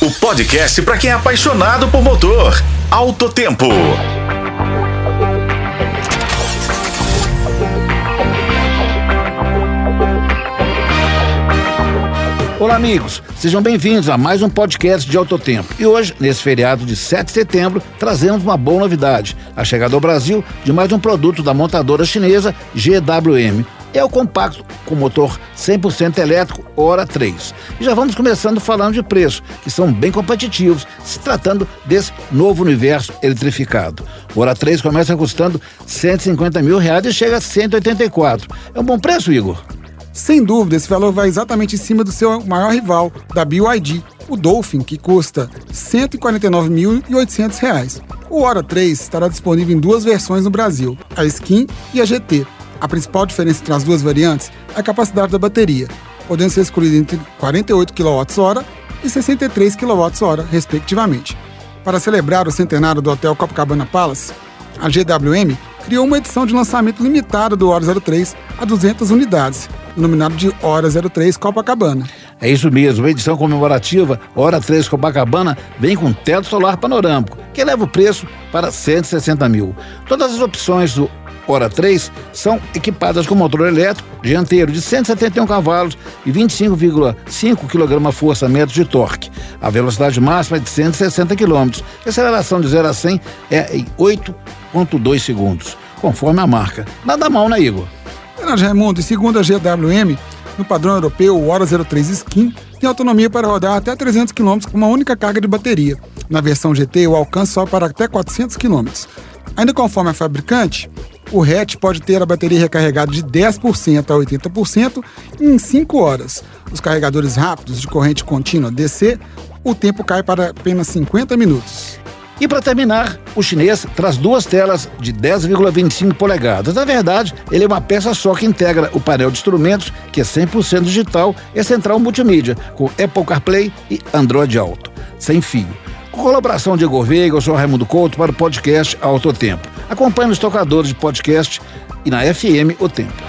O podcast para quem é apaixonado por motor. Alto Tempo. Olá, amigos. Sejam bem-vindos a mais um podcast de Autotempo. E hoje, nesse feriado de 7 de setembro, trazemos uma boa novidade: a chegada ao Brasil de mais um produto da montadora chinesa GWM. É o compacto com motor 100% elétrico Hora 3. E já vamos começando falando de preço, que são bem competitivos, se tratando desse novo universo eletrificado. O Hora 3 começa custando 150 mil reais e chega a 184. É um bom preço, Igor? Sem dúvida, esse valor vai exatamente em cima do seu maior rival, da BYD, o Dolphin, que custa R$ 149.800. O Hora 3 estará disponível em duas versões no Brasil, a Skin e a GT. A principal diferença entre as duas variantes é a capacidade da bateria, podendo ser escolhida entre 48 kWh e 63 kWh, respectivamente. Para celebrar o centenário do Hotel Copacabana Palace, a GWM criou uma edição de lançamento limitada do Hora 03 a 200 unidades, denominado de Hora 03 Copacabana. É isso mesmo, a edição comemorativa Hora 3 Copacabana vem com teto solar panorâmico, que eleva o preço para 160 mil. Todas as opções do Hora 3 são equipadas com motor elétrico dianteiro de 171 cavalos e 25,5 kgfm de torque. A velocidade máxima é de 160 km. A aceleração de 0 a 100 é em 8,2 segundos, conforme a marca. Nada mal, né, Igor? Renato Raimundo, segundo a GWM, no padrão europeu, o Hora 03 Skin tem autonomia para rodar até 300 km com uma única carga de bateria. Na versão GT, o alcance sobe para até 400 km. Ainda conforme a fabricante, o hatch pode ter a bateria recarregada de 10% a 80% em 5 horas. Os carregadores rápidos de corrente contínua DC, o tempo cai para apenas 50 minutos. E para terminar, o chinês traz duas telas de 10,25 polegadas. Na verdade, ele é uma peça só que integra o painel de instrumentos, que é 100% digital, e central multimídia, com Apple CarPlay e Android Auto, sem fio. Com colaboração de Igor Veiga, eu sou Raimundo Couto para o podcast Autotempo. Acompanhe nos tocadores de podcast e na FM O Tempo.